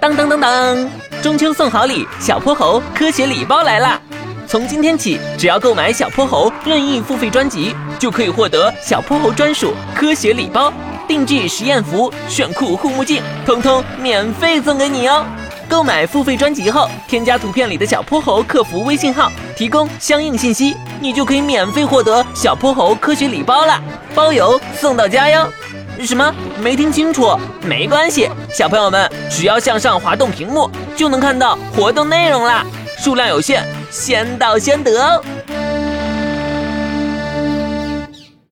当当当当！中秋送好礼，小泼猴科学礼包来啦！从今天起，只要购买小泼猴任意付费专辑，就可以获得小泼猴专属科学礼包、定制实验服、炫酷护目镜，通通免费送给你哦！购买付费专辑后，添加图片里的小泼猴客服微信号，提供相应信息，你就可以免费获得小泼猴科学礼包了，包邮送到家哟！什么？没听清楚？没关系，小朋友们只要向上滑动屏幕，就能看到活动内容啦。数量有限，先到先得哦。